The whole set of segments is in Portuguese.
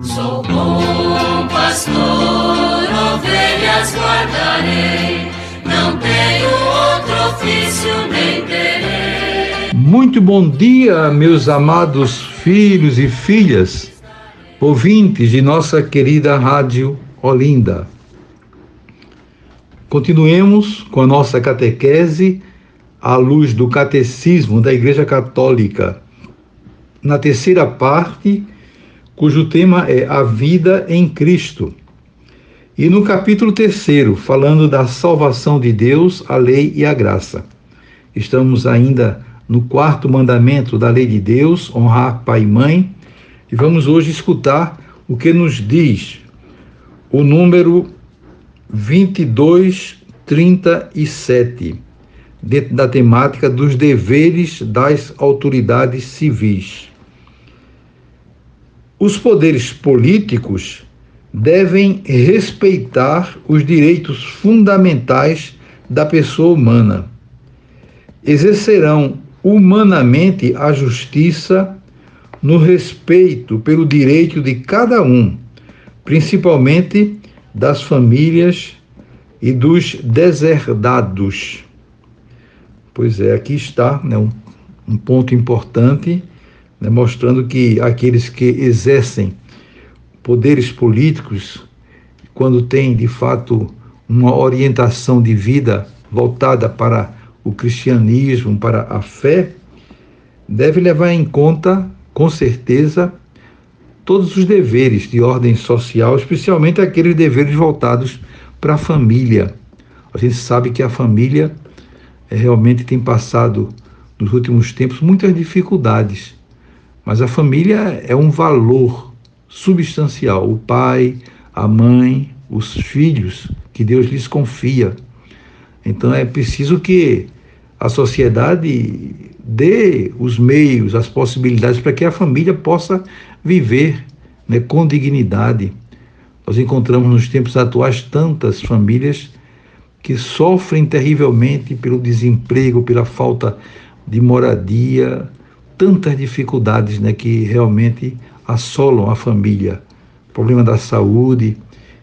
Sou bom pastor, ovelhas guardarei, não tenho outro ofício nem terei. Muito bom dia, meus amados filhos e filhas, ouvintes de nossa querida Rádio Olinda. Continuemos com a nossa catequese à luz do Catecismo da Igreja Católica. Na terceira parte, cujo tema é A Vida em Cristo. E no capítulo terceiro, falando da salvação de Deus, a lei e a graça. Estamos ainda no quarto mandamento da lei de Deus, honrar pai e mãe, e vamos hoje escutar o que nos diz o número 2237, dentro da temática dos deveres das autoridades civis. Os poderes políticos devem respeitar os direitos fundamentais da pessoa humana. Exercerão humanamente a justiça no respeito pelo direito de cada um, principalmente das famílias e dos deserdados. Pois é, aqui está né, um, um ponto importante né, mostrando que aqueles que exercem poderes políticos, quando têm de fato uma orientação de vida voltada para o cristianismo, para a fé, deve levar em conta, com certeza, todos os deveres de ordem social, especialmente aqueles deveres voltados para a família. A gente sabe que a família é, realmente tem passado, nos últimos tempos, muitas dificuldades mas a família é um valor substancial. O pai, a mãe, os filhos que Deus lhes confia. Então é preciso que a sociedade dê os meios, as possibilidades para que a família possa viver né, com dignidade. Nós encontramos nos tempos atuais tantas famílias que sofrem terrivelmente pelo desemprego, pela falta de moradia, tantas dificuldades né, que realmente assolam a família, problema da saúde,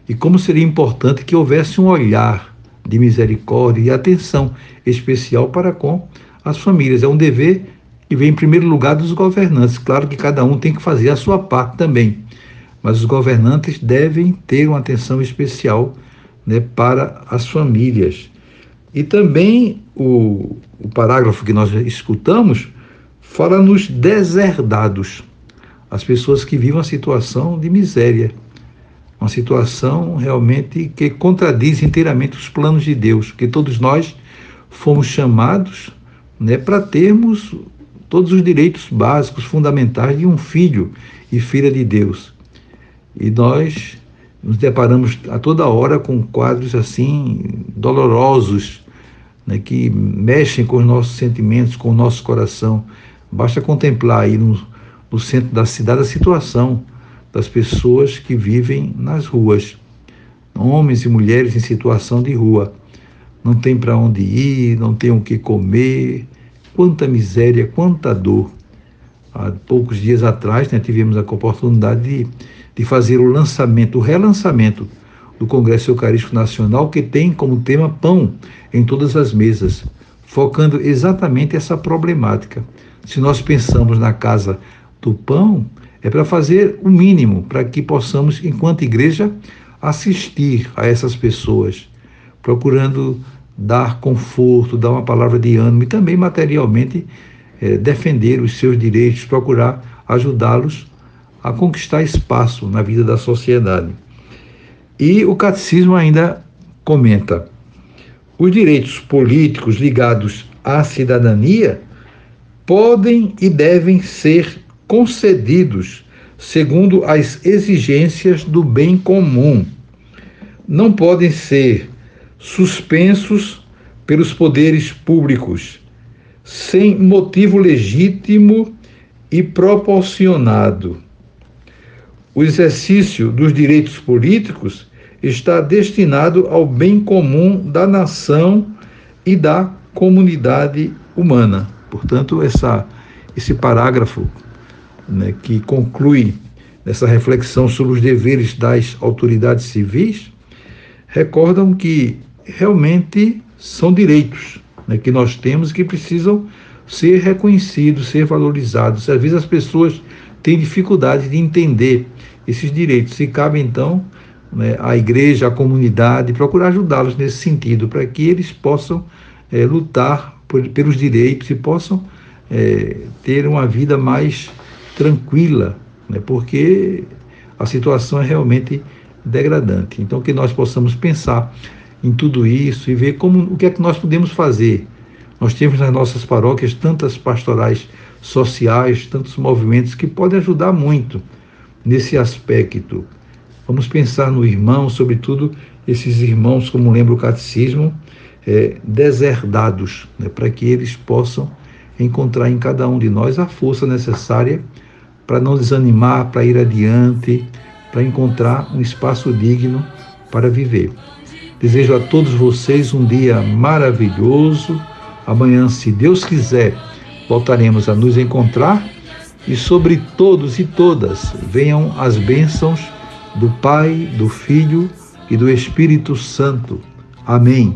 e como seria importante que houvesse um olhar de misericórdia e atenção especial para com as famílias. É um dever que vem em primeiro lugar dos governantes. Claro que cada um tem que fazer a sua parte também, mas os governantes devem ter uma atenção especial né, para as famílias. E também o, o parágrafo que nós escutamos fala nos deserdados, as pessoas que vivem uma situação de miséria, uma situação realmente que contradiz inteiramente os planos de Deus, que todos nós fomos chamados né, para termos todos os direitos básicos, fundamentais de um filho e filha de Deus. E nós nos deparamos a toda hora com quadros assim dolorosos, né, que mexem com os nossos sentimentos, com o nosso coração. Basta contemplar aí no, no centro da cidade a situação das pessoas que vivem nas ruas, homens e mulheres em situação de rua. Não tem para onde ir, não tem o que comer, quanta miséria, quanta dor. Há poucos dias atrás né, tivemos a oportunidade de, de fazer o lançamento, o relançamento do Congresso Eucarístico Nacional, que tem como tema pão em todas as mesas, focando exatamente essa problemática se nós pensamos na casa do pão, é para fazer o mínimo para que possamos, enquanto igreja, assistir a essas pessoas, procurando dar conforto, dar uma palavra de ânimo e também materialmente é, defender os seus direitos, procurar ajudá-los a conquistar espaço na vida da sociedade. E o catecismo ainda comenta: os direitos políticos ligados à cidadania podem e devem ser concedidos segundo as exigências do bem comum. Não podem ser suspensos pelos poderes públicos, sem motivo legítimo e proporcionado. O exercício dos direitos políticos está destinado ao bem comum da nação e da comunidade humana. Portanto, essa, esse parágrafo né, que conclui nessa reflexão sobre os deveres das autoridades civis, recordam que realmente são direitos né, que nós temos que precisam ser reconhecidos, ser valorizados. Às vezes as pessoas têm dificuldade de entender esses direitos e cabe então né, à igreja, à comunidade, procurar ajudá-los nesse sentido, para que eles possam é, lutar por, pelos direitos e possam é, ter uma vida mais tranquila, né, porque a situação é realmente degradante. Então, que nós possamos pensar em tudo isso e ver como o que é que nós podemos fazer. Nós temos nas nossas paróquias tantas pastorais sociais, tantos movimentos que podem ajudar muito nesse aspecto. Vamos pensar no irmão, sobretudo esses irmãos, como lembra o catecismo, é, deserdados, né, para que eles possam encontrar em cada um de nós a força necessária para não desanimar, para ir adiante, para encontrar um espaço digno para viver. Desejo a todos vocês um dia maravilhoso. Amanhã, se Deus quiser, voltaremos a nos encontrar e sobre todos e todas venham as bênçãos do Pai, do Filho e do Espírito Santo. Amém.